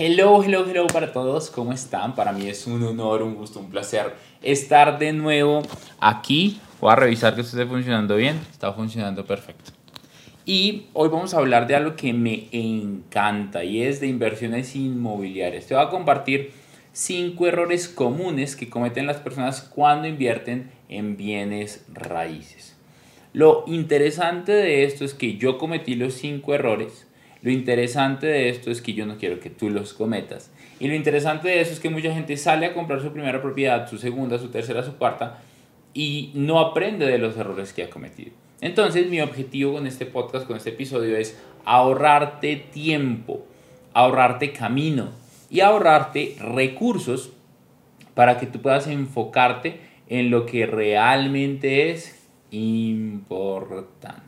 Hello, hello, hello para todos, ¿cómo están? Para mí es un honor, un gusto, un placer estar de nuevo aquí. Voy a revisar que esto esté funcionando bien, está funcionando perfecto. Y hoy vamos a hablar de algo que me encanta y es de inversiones inmobiliarias. Te voy a compartir cinco errores comunes que cometen las personas cuando invierten en bienes raíces. Lo interesante de esto es que yo cometí los cinco errores lo interesante de esto es que yo no quiero que tú los cometas. Y lo interesante de eso es que mucha gente sale a comprar su primera propiedad, su segunda, su tercera, su cuarta, y no aprende de los errores que ha cometido. Entonces mi objetivo con este podcast, con este episodio es ahorrarte tiempo, ahorrarte camino y ahorrarte recursos para que tú puedas enfocarte en lo que realmente es importante.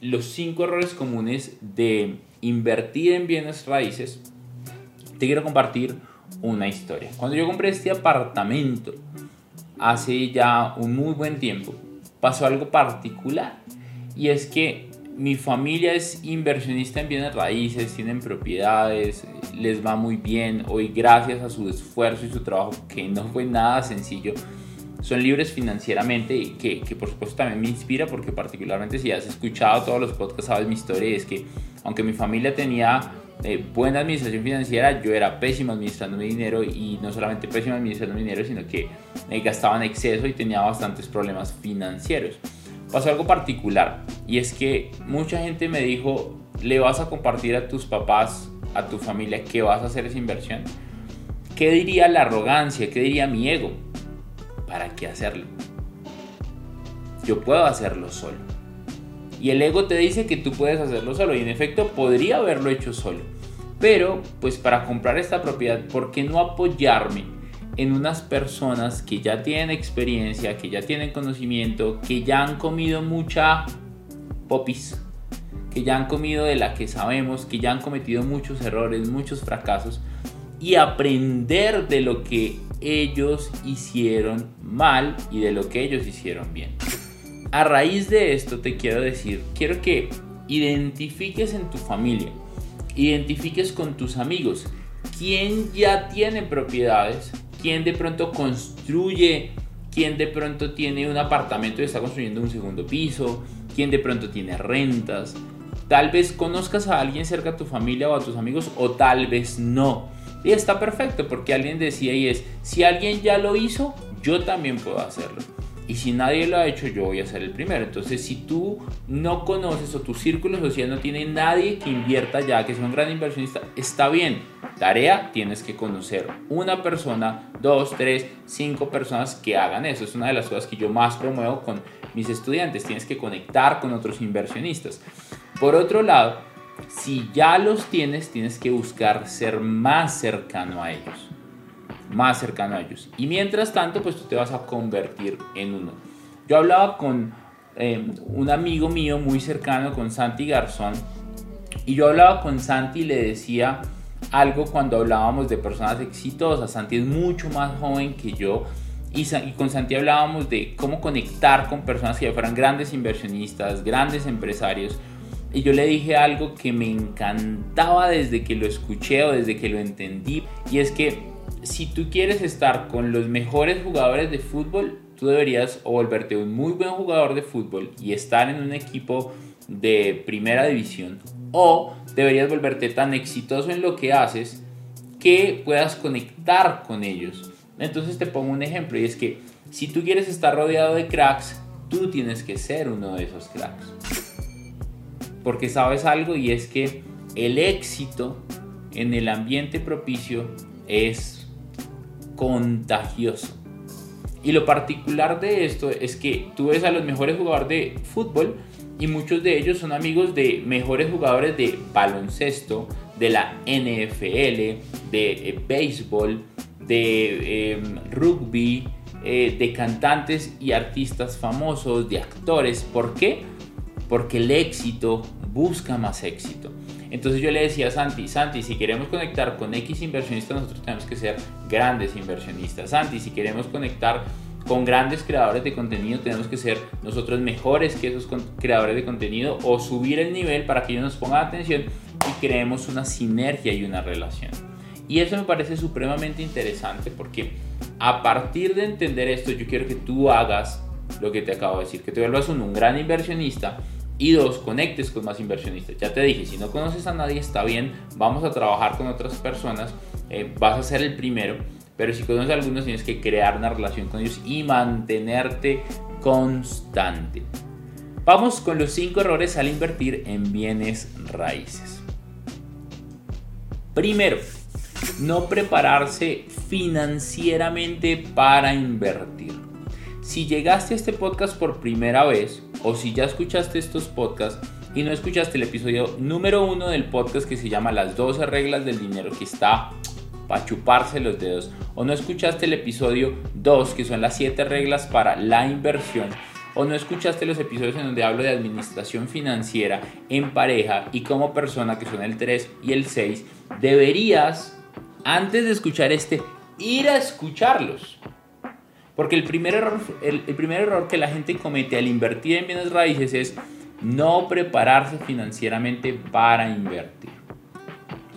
los cinco errores comunes de invertir en bienes raíces, te quiero compartir una historia. Cuando yo compré este apartamento hace ya un muy buen tiempo, pasó algo particular. Y es que mi familia es inversionista en bienes raíces, tienen propiedades, les va muy bien. Hoy gracias a su esfuerzo y su trabajo, que no fue nada sencillo, son libres financieramente y que, que, por supuesto también me inspira porque particularmente si has escuchado todos los podcasts sabes mi historia es que aunque mi familia tenía eh, buena administración financiera, yo era pésimo administrando mi dinero y no solamente pésimo administrando mi dinero, sino que me gastaba en exceso y tenía bastantes problemas financieros. Pasó algo particular y es que mucha gente me dijo, le vas a compartir a tus papás, a tu familia, que vas a hacer esa inversión. ¿Qué diría la arrogancia? ¿Qué diría mi ego? ¿Para qué hacerlo? Yo puedo hacerlo solo. Y el ego te dice que tú puedes hacerlo solo. Y en efecto podría haberlo hecho solo. Pero pues para comprar esta propiedad, ¿por qué no apoyarme en unas personas que ya tienen experiencia, que ya tienen conocimiento, que ya han comido mucha popis, que ya han comido de la que sabemos, que ya han cometido muchos errores, muchos fracasos? Y aprender de lo que ellos hicieron mal y de lo que ellos hicieron bien. A raíz de esto te quiero decir, quiero que identifiques en tu familia, identifiques con tus amigos, quién ya tiene propiedades, quién de pronto construye, quién de pronto tiene un apartamento y está construyendo un segundo piso, quién de pronto tiene rentas. Tal vez conozcas a alguien cerca de tu familia o a tus amigos o tal vez no. Y está perfecto porque alguien decía y es, si alguien ya lo hizo, yo también puedo hacerlo. Y si nadie lo ha hecho, yo voy a ser el primero. Entonces, si tú no conoces o tu círculo social no tiene nadie que invierta ya, que sea un gran inversionista, está bien. Tarea, tienes que conocer una persona, dos, tres, cinco personas que hagan eso. Es una de las cosas que yo más promuevo con mis estudiantes. Tienes que conectar con otros inversionistas. Por otro lado, si ya los tienes, tienes que buscar ser más cercano a ellos. Más cercano a ellos. Y mientras tanto, pues tú te vas a convertir en uno. Yo hablaba con em, un amigo mío muy cercano, con Santi Garzón, y yo hablaba con Santi y le decía algo cuando hablábamos de personas exitosas. Santi es mucho más joven que yo. Y, con Santi hablábamos de cómo conectar con personas que ya fueran grandes inversionistas, grandes empresarios, y yo le dije algo que me encantaba desde que lo escuché o desde que lo entendí. Y es que si tú quieres estar con los mejores jugadores de fútbol, tú deberías volverte un muy buen jugador de fútbol y estar en un equipo de primera división. O deberías volverte tan exitoso en lo que haces que puedas conectar con ellos. Entonces te pongo un ejemplo y es que Si tú quieres estar rodeado de cracks, tú tienes que ser uno de esos cracks. Porque sabes algo y es que el éxito en el ambiente propicio es contagioso. Y lo particular de esto es que tú ves a los mejores jugadores de fútbol y muchos de ellos son amigos de mejores jugadores de baloncesto, de la NFL, de eh, béisbol, de em, rugby, eh, de cantantes y artistas famosos, de actores. ¿Por qué? Porque el éxito busca más éxito. Entonces yo le decía a Santi, Santi, si queremos conectar con X inversionistas, nosotros tenemos que ser grandes inversionistas. Santi, si queremos conectar con grandes creadores de contenido, tenemos que ser nosotros mejores que esos creadores de contenido o subir el nivel para que ellos nos pongan atención y creemos una sinergia y una relación. Y eso me parece supremamente interesante porque a partir de entender esto, yo quiero que tú hagas lo que te acabo de decir, que te vuelvas un, un gran inversionista y dos, conectes con más inversionistas. Ya te dije, si no conoces a nadie está bien, vamos a trabajar con otras personas, eh, vas a ser el primero, pero si conoces a algunos tienes que crear una relación con ellos y mantenerte constante. Vamos con los cinco errores al invertir en bienes raíces. Primero, no prepararse financieramente para invertir. Si llegaste a este podcast por primera vez o si ya escuchaste estos podcasts y no escuchaste el episodio número uno del podcast que se llama Las 12 reglas del dinero que está para chuparse los dedos o no escuchaste el episodio 2 que son las 7 reglas para la inversión o no escuchaste los episodios en donde hablo de administración financiera en pareja y como persona que son el 3 y el 6 deberías antes de escuchar este ir a escucharlos porque el primer, error, el, primer error que la gente comete al invertir en bienes raíces es no prepararse financieramente para invertir.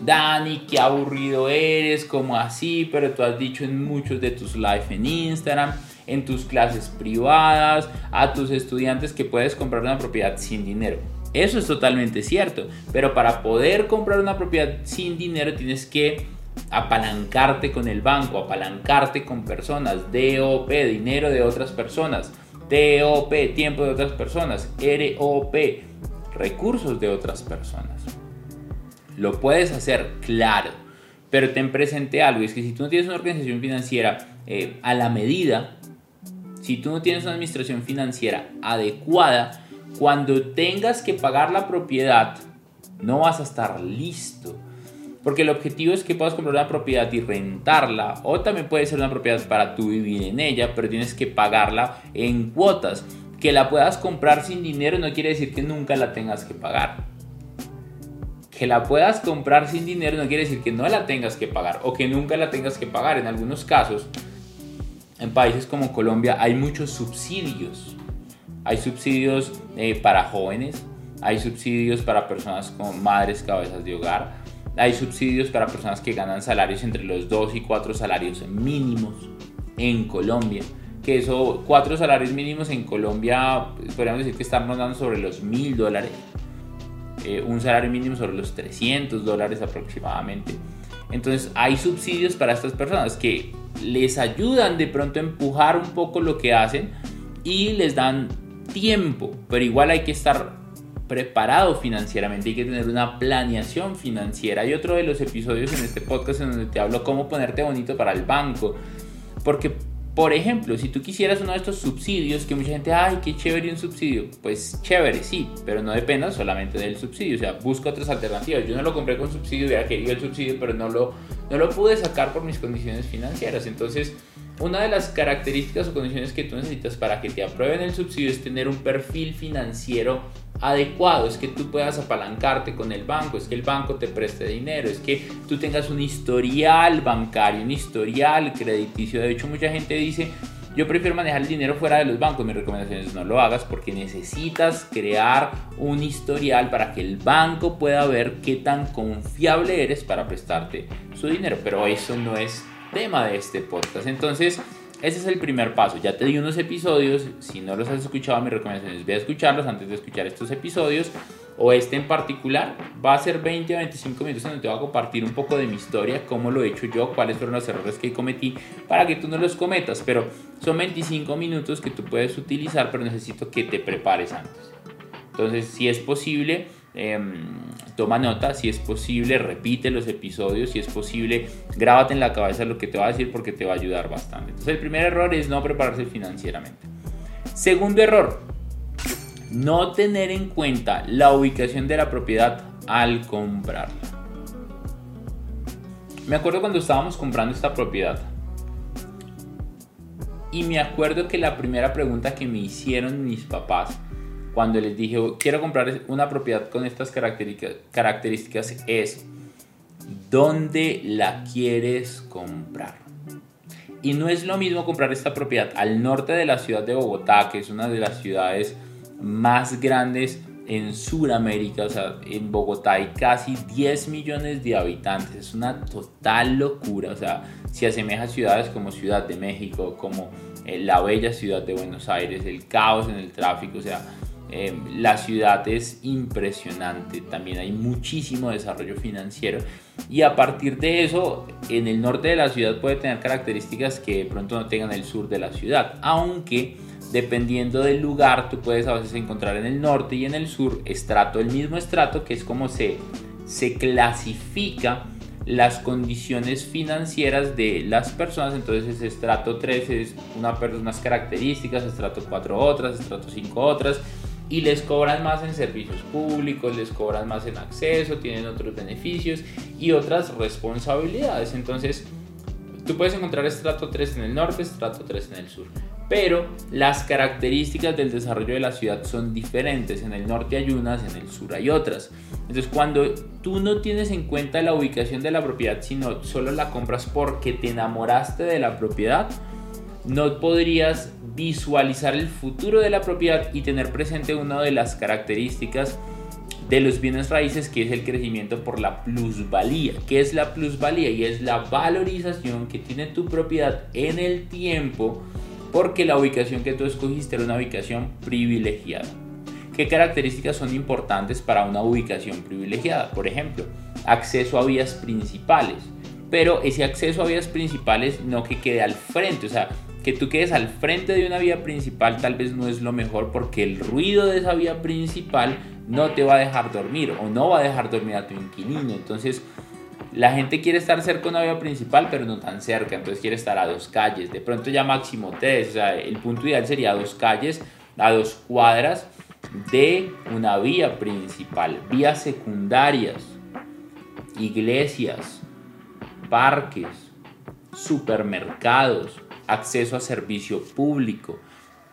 Dani, qué aburrido eres, como así, pero tú has dicho en muchos de tus live en Instagram, en tus clases privadas, a tus estudiantes que puedes comprar una propiedad sin dinero. Eso es totalmente cierto, pero para poder comprar una propiedad sin dinero tienes que apalancarte con el banco, apalancarte con personas, DOP, dinero de otras personas, TOP, tiempo de otras personas, ROP, recursos de otras personas. Lo puedes hacer, claro, pero ten presente algo, es que si tú no tienes una organización financiera eh, a la medida, si tú no tienes una administración financiera adecuada, cuando tengas que pagar la propiedad, no vas a estar listo porque el objetivo es que puedas comprar una propiedad y rentarla. O también puede ser una propiedad para tú vivir en ella, pero tienes que pagarla en cuotas. Que la puedas comprar sin dinero no quiere decir que nunca la tengas que pagar. Que la puedas comprar sin dinero no quiere decir que no la tengas que pagar o que nunca la tengas que pagar. En algunos casos, en países como Colombia hay muchos subsidios. Hay subsidios eh, para jóvenes, hay subsidios para personas con madres cabezas de hogar, hay subsidios para personas que ganan salarios entre los 2 y 4 salarios mínimos en Colombia. Que eso, 4 salarios mínimos en Colombia, podríamos decir que estamos dando sobre los 1000 dólares. Eh, un salario mínimo sobre los 300 dólares aproximadamente. Entonces hay subsidios para estas personas que les ayudan de pronto a empujar un poco lo que hacen y les dan tiempo, pero igual hay que estar preparado financieramente, hay que tener una planeación financiera. Hay otro de los episodios en este podcast en donde te hablo cómo ponerte bonito para el banco. Porque, por ejemplo, si tú quisieras uno de estos subsidios, que mucha gente, ay, qué chévere un subsidio, pues chévere, sí, pero no dependa solamente del subsidio, o sea, busca otras alternativas. Yo no lo compré con subsidio, hubiera querido el subsidio, pero no lo, no lo pude sacar por mis condiciones financieras. Entonces, una de las características o condiciones que tú necesitas para que te aprueben el subsidio es tener un perfil financiero adecuado, es que tú puedas apalancarte con el banco, es que el banco te preste dinero, es que tú tengas un historial bancario, un historial crediticio. De hecho, mucha gente dice, yo prefiero manejar el dinero fuera de los bancos. Mi recomendación es no lo hagas porque necesitas crear un historial para que el banco pueda ver qué tan confiable eres para prestarte su dinero. Pero eso no es tema de este podcast. Entonces, ese es el primer paso. Ya te di unos episodios. Si no los has escuchado, mi recomendación es ve a escucharlos antes de escuchar estos episodios. o este en particular va a ser 20 a 25 minutos donde te voy a compartir un poco de mi historia, cómo lo he hecho yo, cuáles fueron los errores que cometí para que tú no los cometas. Pero son 25 minutos que tú puedes utilizar, pero necesito que te prepares antes. Entonces, si es posible, em, toma nota, si es posible, repite los episodios, si es posible, grábate en la cabeza lo que te va a decir porque te va a ayudar bastante. Entonces, el primer error es no prepararse financieramente. Segundo error, no tener en cuenta la ubicación de la propiedad al comprarla. Me acuerdo cuando estábamos comprando esta propiedad y me acuerdo que la primera pregunta que me hicieron mis papás cuando les dije quiero comprar una propiedad con estas características es ¿dónde la quieres comprar? Y no es lo mismo comprar esta propiedad al norte de la ciudad de Bogotá, que es una de las ciudades más grandes en Sudamérica, o sea, en Bogotá hay casi 10 millones de habitantes, es una total locura, o sea, se asemeja ciudades como Ciudad de México, como eh, la bella ciudad de Buenos Aires, el caos en el tráfico, o sea, eh, la ciudad es impresionante, también hay muchísimo desarrollo financiero y a partir de eso en el norte de la ciudad puede tener características que de pronto no tengan el sur de la ciudad, aunque dependiendo del lugar, tú puedes a veces encontrar en el norte y en el sur estrato, el mismo estrato, que es como se, se clasifica las condiciones financieras de las personas. Entonces, estrato 3 es una, unas características, estrato 4 otras, estrato 5 otras. Y les cobran más en servicios públicos, les cobran más en acceso, tienen otros beneficios y otras responsabilidades. Entonces, tú puedes encontrar estrato 3 en el norte, estrato 3 en el sur pero las características del desarrollo de la ciudad son diferentes. En el norte hay unas, en el sur hay otras. Entonces cuando tú no tienes en cuenta la ubicación de la propiedad, sino solo la compras porque te enamoraste de la propiedad, no podrías visualizar el futuro de la propiedad y tener presente una de las características de los bienes raíces que es el crecimiento por la plusvalía. ¿Qué es la plusvalía? Y es la valorización que tiene tu propiedad en el tiempo porque la ubicación que tú escogiste era una ubicación privilegiada. ¿Qué características son importantes para una ubicación privilegiada? Por ejemplo, acceso a vías principales, pero ese acceso a vías principales no que quede al frente, o sea, que tú quedes al frente de una vía principal tal vez no es lo mejor porque el ruido de esa vía principal no te va a dejar dormir o no va a dejar dormir a tu inquilino. Entonces, la gente quiere estar cerca de una vía principal, pero no tan cerca, entonces quiere estar a dos calles, de pronto ya máximo tres, o sea, el punto ideal sería dos calles, a dos cuadras de una vía principal, vías secundarias, iglesias, parques, supermercados, acceso a servicio público.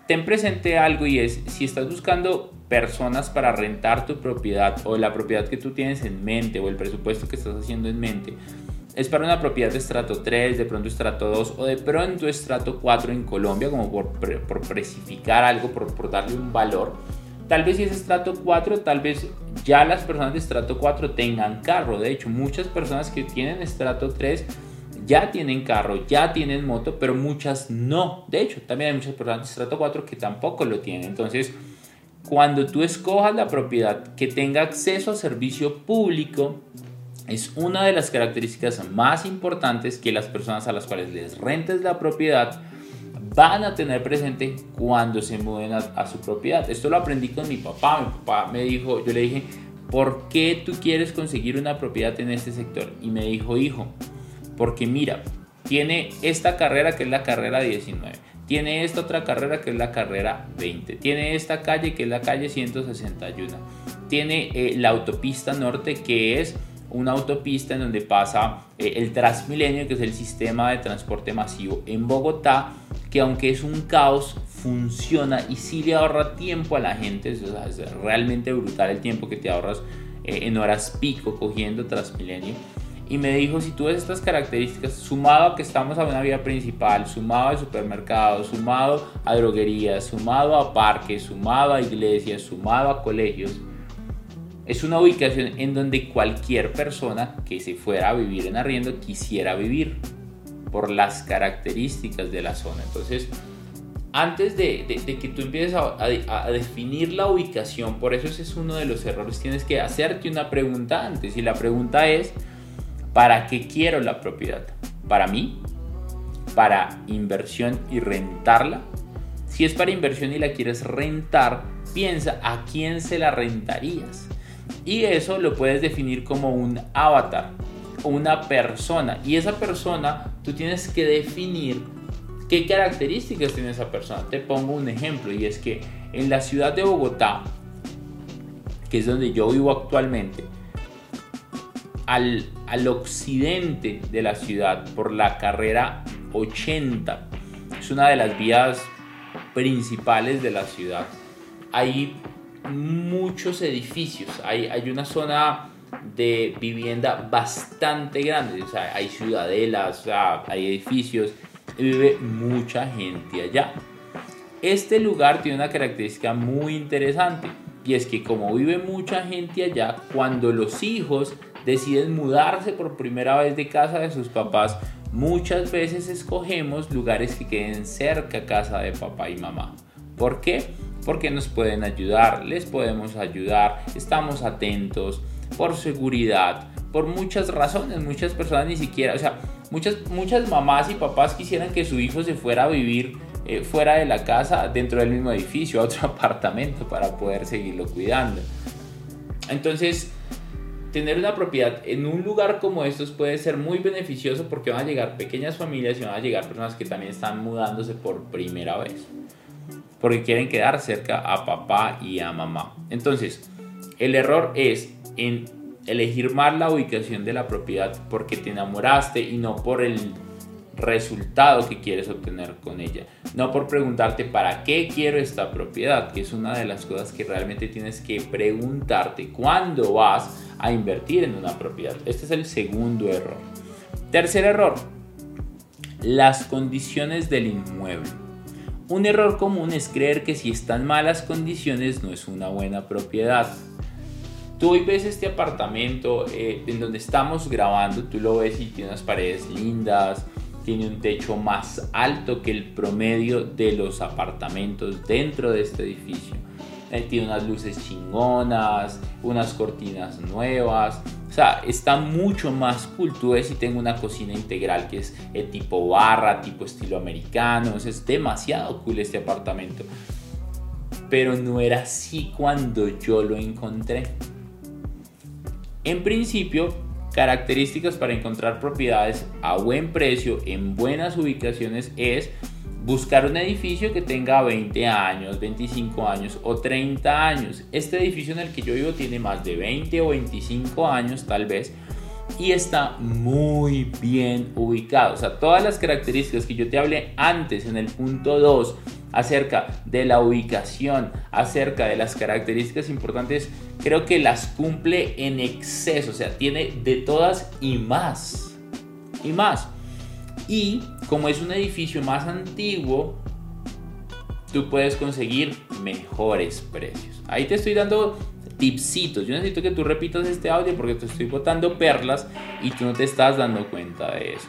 Ten presente algo y es, si estás buscando personas para rentar tu propiedad o la propiedad que tú tienes en mente o el presupuesto que estás haciendo en mente es para una propiedad de estrato 3, de pronto estrato 2 o de pronto estrato 4 en Colombia, como por, por precificar algo, por, por darle un valor. Tal vez si es estrato 4, tal vez ya las personas de estrato 4 tengan carro. De hecho, muchas personas que tienen estrato 3 ya tienen carro, ya tienen moto, pero muchas no. De hecho, también hay muchas personas de estrato 4 que tampoco lo tienen. Entonces, cuando tú escojas la propiedad que tenga acceso a servicio público, es una de las características más importantes que las personas a las cuales les rentes la propiedad van a tener presente cuando se muden a, su propiedad. Esto lo aprendí con mi papá. Mi papá me dijo, yo le dije, ¿por qué tú quieres conseguir una propiedad en este sector? Y me dijo, hijo, porque mira, tiene esta carrera que es la carrera 19 tiene esta otra carrera que es la carrera 20. Tiene esta calle que es la calle 161. Tiene eh, la autopista norte que es una autopista en donde pasa eh, el Transmilenio, que es el sistema de transporte masivo en Bogotá, que aunque es un caos, funciona y sí le ahorra tiempo a la gente. es realmente brutal el tiempo que te ahorras eh, en horas pico cogiendo Transmilenio y me dijo, si tú ves estas características, sumado a que estamos a una vía principal, sumado a supermercados, sumado a droguerías, sumado a parques, sumado a iglesias, sumado a colegios, es una ubicación en donde cualquier persona que se fuera a vivir en arriendo quisiera vivir por las características de la zona. Entonces, antes de, que tú empieces a, definir la ubicación, por eso ese es uno de los errores, tienes que hacerte una pregunta antes y la pregunta es, ¿para qué quiero la propiedad? ¿Para mí? ¿Para inversión y rentarla? Si es para inversión y la quieres rentar, piensa a quién se la rentarías. Y eso lo puedes definir como un avatar, una persona. Y esa persona tú tienes que definir ¿Qué características tiene esa persona? Te pongo un ejemplo y es que en la ciudad de Bogotá, que es donde yo vivo actualmente, al, al occidente de la ciudad, por la carrera 80, es una de las vías principales de la ciudad, hay muchos edificios, hay, hay una zona de vivienda bastante grande, o sea, hay ciudadelas, hay edificios vive mucha gente allá. Este lugar tiene una característica muy interesante y es que como vive mucha gente allá, cuando los hijos deciden mudarse por primera vez de casa de sus papás, muchas veces escogemos lugares que queden cerca a casa de papá y mamá. ¿Por qué? Porque nos pueden ayudar, les podemos ayudar, estamos atentos, por seguridad, por muchas razones. Muchas personas ni siquiera, o sea, Muchas, muchas mamás y papás quisieran que su hijo se fuera a vivir eh, fuera de la casa, dentro del mismo edificio, a otro apartamento, para poder seguirlo cuidando. Entonces, tener una propiedad en un lugar como estos puede ser muy beneficioso porque van a llegar pequeñas familias y van a llegar personas que también están mudándose por primera vez. Porque quieren quedar cerca a papá y a mamá. Entonces, el error es en elegir mal la ubicación de la propiedad porque te enamoraste y no por el resultado que quieres obtener con ella. No por preguntarte para qué quiero esta propiedad, que es una de las cosas que realmente tienes que preguntarte cuando vas a invertir en una propiedad. Este es el segundo error. Tercer error, las condiciones del inmueble. Un error común es creer que si están malas condiciones no es una buena propiedad. Tú hoy ves este apartamento eh, en donde estamos grabando, tú lo ves y tiene unas paredes lindas, tiene un techo más alto que el promedio de los apartamentos dentro de este edificio. Eh, tiene unas luces chingonas, unas cortinas nuevas. O sea, está mucho más cool. Tú ves y tengo una cocina integral que es eh, tipo barra, tipo estilo americano. es demasiado cool este apartamento. Pero no era así cuando yo lo encontré. En principio, características para encontrar propiedades a buen precio en buenas ubicaciones es buscar un edificio que tenga 20 años, 25 años o 30 años. Este edificio en el que yo vivo tiene más de 20 o 25 años tal vez y está muy bien ubicado. O sea, todas las características que yo te hablé antes en el punto 2 acerca de la ubicación, acerca de las características importantes, creo que las cumple en exceso, o sea, tiene de todas y más. Y más. Y como es un edificio más antiguo, tú puedes conseguir mejores precios. Ahí te estoy dando tipsitos. Yo necesito que tú repitas este audio porque te estoy botando perlas y tú no te estás dando cuenta de eso.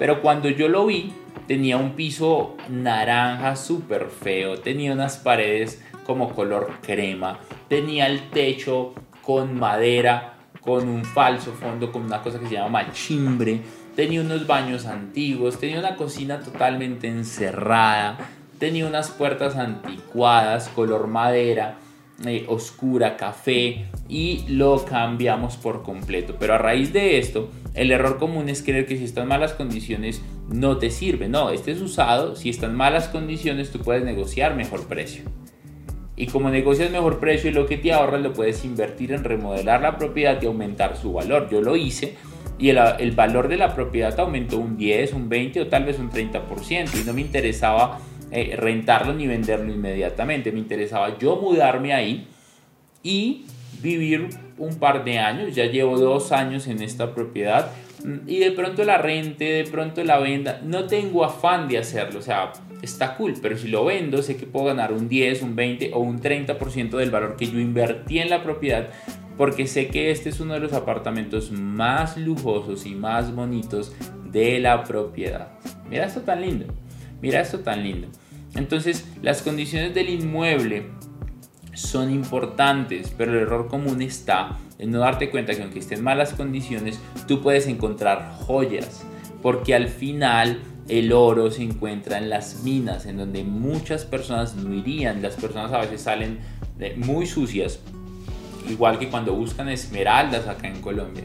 Pero cuando yo lo vi, tenía un piso naranja súper feo, tenía unas paredes como color crema, tenía el techo con madera, con un falso fondo, con una cosa que se llama machimbre, tenía unos baños antiguos, tenía una cocina totalmente encerrada, tenía unas puertas anticuadas, color madera, eh, oscura, café, y lo cambiamos por completo. Pero a raíz de esto, el error común es creer que si están malas condiciones no te sirve. No, este es usado, si están malas condiciones tú puedes negociar mejor precio. Y como negocias mejor precio y lo que te ahorras lo puedes invertir en remodelar la propiedad y aumentar su valor. Yo lo hice y el, valor de la propiedad aumentó un 10, un 20 o tal vez un 30% y no me interesaba eh, rentarlo ni venderlo inmediatamente. Me interesaba yo mudarme ahí y vivir un par de años. Ya llevo dos años en esta propiedad y de pronto la rente, de pronto la venda. No tengo afán de hacerlo, o sea, está cool, pero si lo vendo, sé que puedo ganar un 10, un 20 o un 30% del valor que yo invertí en la propiedad, porque sé que este es uno de los apartamentos más lujosos y más bonitos de la propiedad. Mira esto tan lindo, mira esto tan lindo. Entonces, las condiciones del inmueble son importantes, pero el error común está en no darte cuenta que aunque estén malas condiciones, tú puedes encontrar joyas, porque al final el oro se encuentra en las minas, en donde muchas personas no irían, las personas a veces salen muy sucias, igual que cuando buscan esmeraldas acá en Colombia,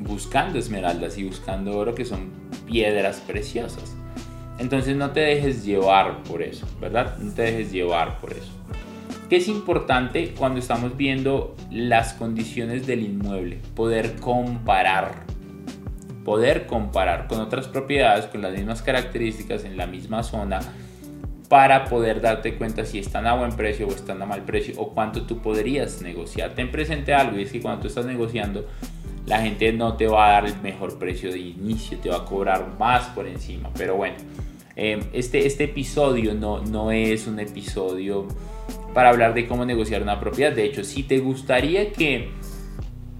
buscando esmeraldas y buscando oro que son piedras preciosas. Entonces no te dejes llevar por eso, ¿verdad? No te dejes llevar por eso. ¿Qué es importante cuando estamos viendo las condiciones del inmueble? Poder comparar. Poder comparar con otras propiedades con las mismas características en la misma zona para poder darte cuenta si están a buen precio o están a mal precio o cuánto tú podrías negociar. Ten presente algo y es que cuando tú estás negociando la gente no te va a dar el mejor precio de inicio, te va a cobrar más por encima. Pero bueno, eh, este, este episodio no, no es un episodio para hablar de cómo negociar una propiedad. De hecho, si te gustaría que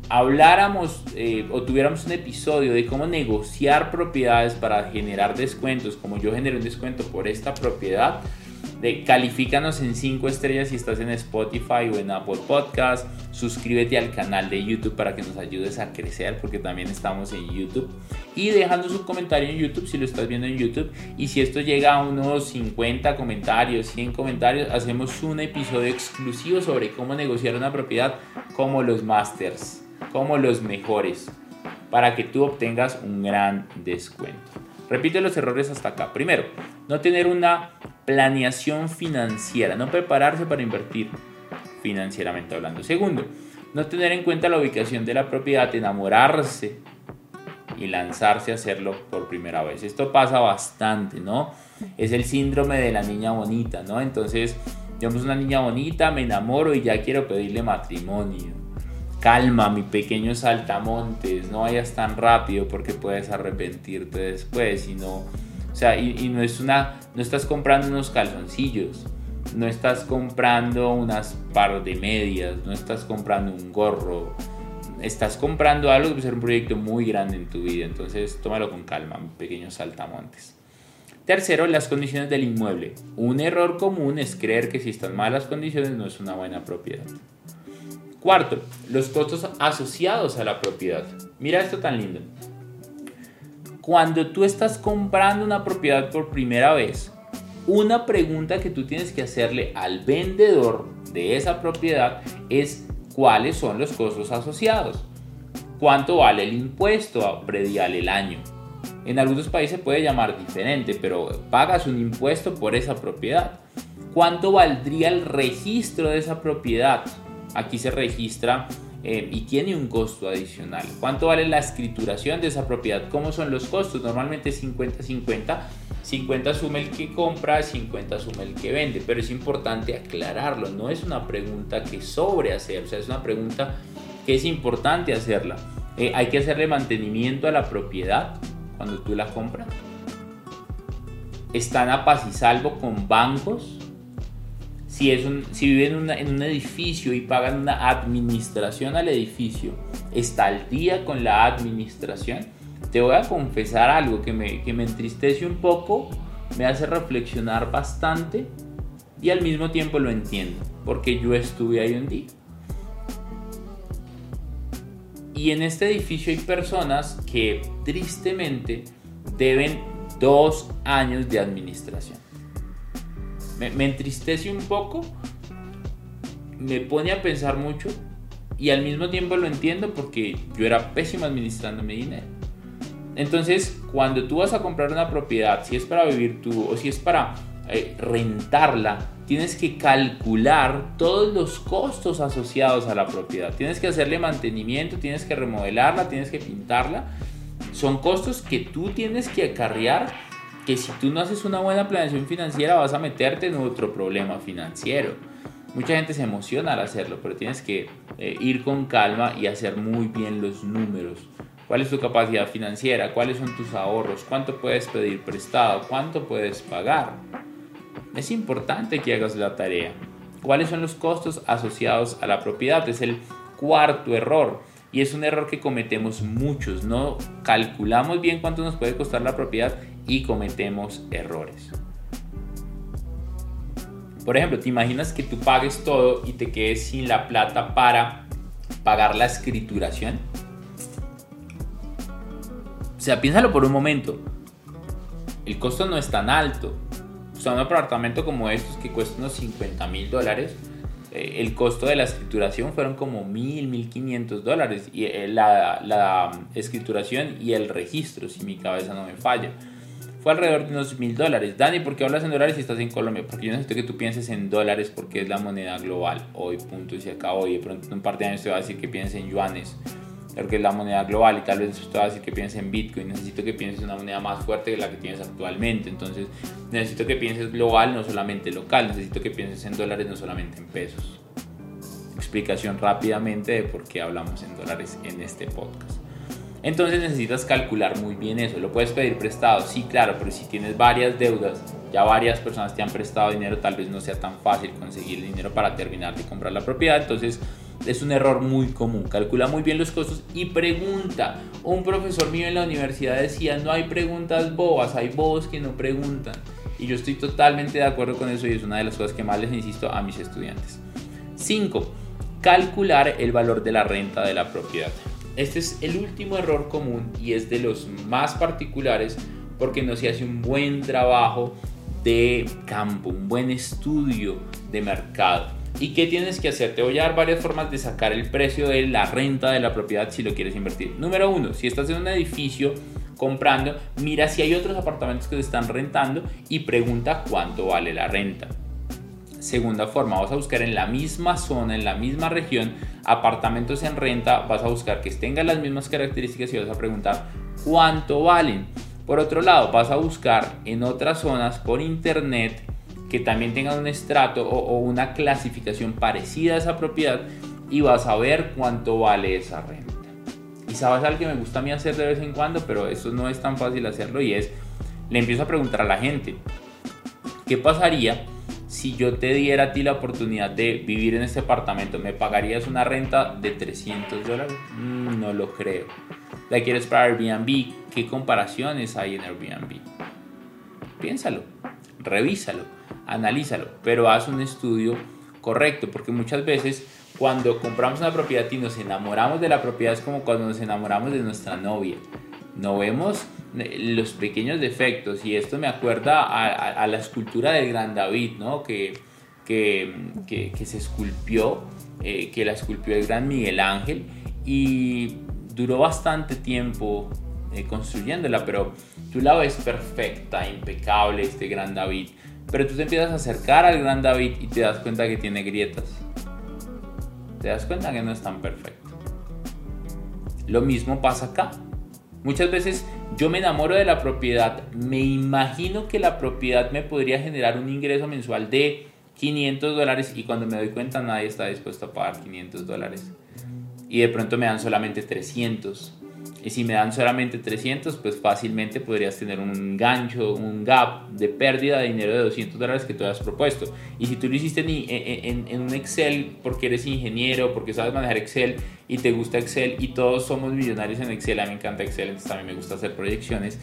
habláramos eh, o tuviéramos un episodio de cómo negociar propiedades para generar descuentos, como yo generé un descuento por esta propiedad, de califícanos en 5 estrellas si estás en Spotify o en Apple Podcast. Suscríbete al canal de YouTube para que nos ayudes a crecer porque también estamos en YouTube. Y dejando su comentario en YouTube si lo estás viendo en YouTube. Y si esto llega a unos 50 comentarios, 100 comentarios, hacemos un episodio exclusivo sobre cómo negociar una propiedad como los masters, como los mejores, para que tú obtengas un gran descuento. Repite los errores hasta acá. Primero, no tener una planeación financiera, no prepararse para invertir financieramente hablando. Segundo, no tener en cuenta la ubicación de la propiedad, enamorarse y lanzarse a hacerlo por primera vez. Esto pasa bastante, ¿no? Es el síndrome de la niña bonita, ¿no? Entonces, yo soy una niña bonita, me enamoro y ya quiero pedirle matrimonio. Calma, mi pequeño saltamontes, no vayas tan rápido porque puedes arrepentirte después y no o sea, y, no es una, no estás comprando unos calzoncillos, no estás comprando unas par de medias, no estás comprando un gorro, estás comprando algo que puede ser un proyecto muy grande en tu vida. Entonces, tómalo con calma, pequeños saltamontes. Tercero, las condiciones del inmueble. Un error común es creer que si están malas condiciones no es una buena propiedad. Cuarto, los costos asociados a la propiedad. Mira esto tan lindo. Cuando tú estás comprando una propiedad por primera vez, una pregunta que tú tienes que hacerle al vendedor de esa propiedad es cuáles son los costos asociados. ¿Cuánto vale el impuesto predial el año? En algunos países puede llamar diferente, pero pagas un impuesto por esa propiedad. ¿Cuánto valdría el registro de esa propiedad? Aquí se registra eh, y tiene un costo adicional. ¿Cuánto vale la escrituración de esa propiedad? ¿Cómo son los costos? Normalmente 50-50. 50 asume el que compra, 50 asume el que vende, pero es importante aclararlo, no es una pregunta que sobre hacer, o sea, es una pregunta que es importante hacerla. Eh, hay que hacerle mantenimiento a la propiedad cuando tú la compras. Están a paz y salvo con bancos si, es un, si viven en, un edificio y pagan una administración al edificio, está al día con la administración, te voy a confesar algo que me, que me entristece un poco, me hace reflexionar bastante y al mismo tiempo lo entiendo, porque yo estuve ahí un día. Y en este edificio hay personas que tristemente deben dos años de administración me, entristece un poco, me pone a pensar mucho y al mismo tiempo lo entiendo porque yo era pésimo administrando mi dinero. Entonces, cuando tú vas a comprar una propiedad, si es para vivir tú o si es para eh, rentarla, tienes que calcular todos los costos asociados a la propiedad. Tienes que hacerle mantenimiento, tienes que remodelarla, tienes que pintarla. Son costos que tú tienes que acarrear que si tú no haces una buena planeación financiera vas a meterte en otro problema financiero. Mucha gente se emociona al hacerlo, pero tienes que eh, ir con calma y hacer muy bien los números. ¿Cuál es tu capacidad financiera? ¿Cuáles son tus ahorros? ¿Cuánto puedes pedir prestado? ¿Cuánto puedes pagar? Es importante que hagas la tarea. ¿Cuáles son los costos asociados a la propiedad? Es el cuarto error. Y es un error que cometemos muchos. No calculamos bien cuánto nos puede costar la propiedad y cometemos errores. Por ejemplo, ¿te imaginas que tú pagues todo y te quedes sin la plata para pagar la escrituración? O sea, piénsalo por un momento. El costo no es tan alto. O sea, un apartamento como estos que cuesta unos 50 mil dólares, eh, el costo de la escrituración fueron como mil, mil quinientos dólares. Y eh, la, la escrituración y el registro, si mi cabeza no me falla fue alrededor de unos mil dólares. Dani, ¿por qué hablas en dólares si estás en Colombia? Porque yo necesito que tú pienses en dólares porque es la moneda global. Hoy, punto, y se acabó. Y de pronto en un par de años te va a decir que pienses en yuanes, porque es la moneda global. Y tal vez te va a decir que pienses en Bitcoin. Necesito que pienses en una moneda más fuerte que la que tienes actualmente. Entonces, necesito que pienses global, no solamente local. Necesito que pienses en dólares, no solamente en pesos. Explicación rápidamente de por qué hablamos en dólares en este podcast. Entonces necesitas calcular muy bien eso. Lo puedes pedir prestado, sí, claro, pero si tienes varias deudas, ya varias personas te han prestado dinero, tal vez no sea tan fácil conseguir el dinero para terminar de comprar la propiedad. Entonces es un error muy común. Calcula muy bien los costos y pregunta. Un profesor mío en la universidad decía, no hay preguntas bobas, hay bobos que no preguntan. Y yo estoy totalmente de acuerdo con eso y es una de las cosas que más les insisto a mis estudiantes. 5. Calcular el valor de la renta de la propiedad. Este es el último error común y es de los más particulares porque no se hace un buen trabajo de campo, un buen estudio de mercado. ¿Y qué tienes que hacer? Te voy a dar varias formas de sacar el precio de la renta de la propiedad si lo quieres invertir. Número uno, si estás en un edificio comprando, mira si hay otros apartamentos que se están rentando y pregunta cuánto vale la renta. Segunda forma, vas a buscar en la misma zona, en la misma región, apartamentos en renta, vas a buscar que tengan las mismas características y vas a preguntar cuánto valen. Por otro lado, vas a buscar en otras zonas por internet que también tengan un estrato o, una clasificación parecida a esa propiedad y vas a ver cuánto vale esa renta. Y sabes algo que me gusta a mí hacer de vez en cuando, pero eso no es tan fácil hacerlo y es, le empiezo a preguntar a la gente, ¿qué pasaría si yo te diera a ti la oportunidad de vivir en este apartamento, ¿me pagarías una renta de 300 dólares? Mm, no lo creo. ¿La quieres para Airbnb? ¿Qué comparaciones hay en Airbnb? Piénsalo, revísalo, analízalo, pero haz un estudio correcto, porque muchas veces cuando compramos una propiedad y nos enamoramos de la propiedad es como cuando nos enamoramos de nuestra novia. No vemos los pequeños defectos y esto me acuerda a, la escultura del gran David, ¿no? que, que, que, se esculpió, eh, que la esculpió el gran Miguel Ángel y duró bastante tiempo eh, construyéndola, pero tú la ves perfecta, impecable este gran David, pero tú te empiezas a acercar al gran David y te das cuenta que tiene grietas. Te das cuenta que no es tan perfecto. Lo mismo pasa acá. Muchas veces yo me enamoro de la propiedad, me imagino que la propiedad me podría generar un ingreso mensual de 500 dólares y cuando me doy cuenta nadie está dispuesto a pagar 500 dólares. Y de pronto me dan solamente 300. Y si me dan solamente 300, pues fácilmente podrías tener un gancho, un gap de pérdida de dinero de 200 dólares que tú has propuesto. Y si tú lo hiciste en, en, un Excel porque eres ingeniero, porque sabes manejar Excel y te gusta Excel y todos somos millonarios en Excel, a mí me encanta Excel, entonces también me gusta hacer proyecciones.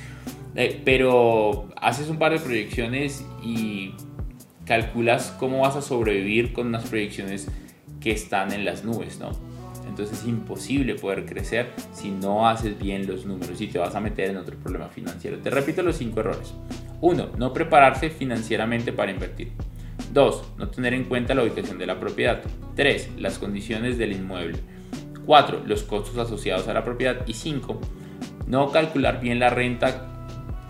Eh, pero haces un par de proyecciones y calculas cómo vas a sobrevivir con unas proyecciones que están en las nubes, ¿no? Entonces es imposible poder crecer si no haces bien los números y te vas a meter en otro problema financiero. Te repito los cinco errores. Uno, no prepararse financieramente para invertir. 2. No tener en cuenta la ubicación de la propiedad. 3. Las condiciones del inmueble. 4. Los costos asociados a la propiedad. Y 5. No calcular bien la renta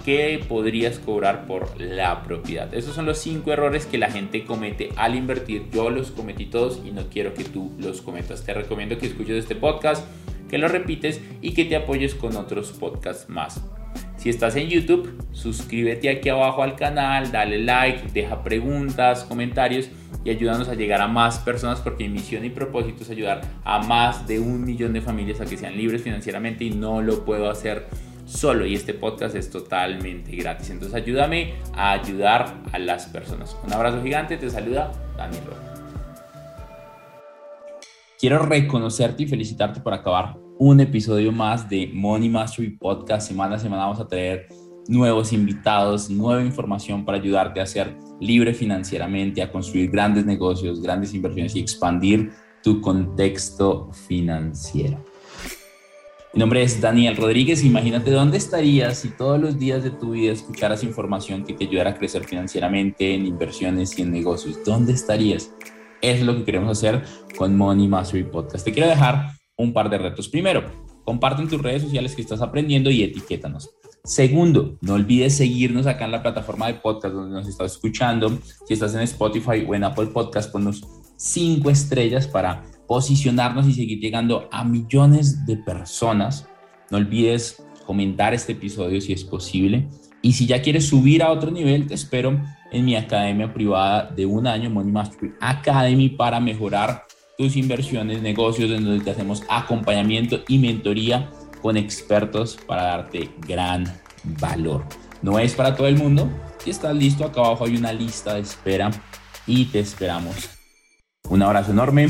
¿Qué podrías cobrar por la propiedad. Esos son los cinco errores que la gente comete al invertir. Yo los cometí todos y no quiero que tú los cometas. Te recomiendo que escuches este podcast, que lo repites y que te apoyes con otros podcasts más. Si estás en YouTube, suscríbete aquí abajo al canal, dale like, deja preguntas, comentarios y ayúdanos a llegar a más personas porque mi misión y propósito es ayudar a más de un millón de familias a que sean libres financieramente y no lo puedo hacer solo y este podcast es totalmente gratis. Entonces ayúdame a ayudar a las personas. Un abrazo gigante, te saluda Daniel Quiero reconocerte y felicitarte por acabar un episodio más de Money Mastery Podcast. Semana a semana vamos a traer nuevos invitados, nueva información para ayudarte a ser libre financieramente, a construir grandes negocios, grandes inversiones y expandir tu contexto financiero. Mi nombre es Daniel Rodríguez. Imagínate dónde estarías si todos los días de tu vida escucharas información que te ayudara a crecer financieramente en inversiones y en negocios. ¿Dónde estarías? es lo que queremos hacer con Money Mastery Podcast. Te quiero dejar un par de retos. Primero, comparte en tus redes sociales que estás aprendiendo y etiquétanos. Segundo, no olvides seguirnos acá en la plataforma de podcast donde nos estás escuchando. Si estás en Spotify o en Apple Podcast, ponnos cinco estrellas para posicionarnos y seguir llegando a millones de personas. No olvides comentar este episodio si es posible. Y si ya quieres subir a otro nivel, te espero en mi academia privada de un año, Money Mastery Academy, para mejorar tus inversiones, negocios, en donde te hacemos acompañamiento y mentoría con expertos para darte gran valor. No es para todo el mundo. Si estás listo, acá abajo hay una lista de espera y te esperamos. Un abrazo enorme.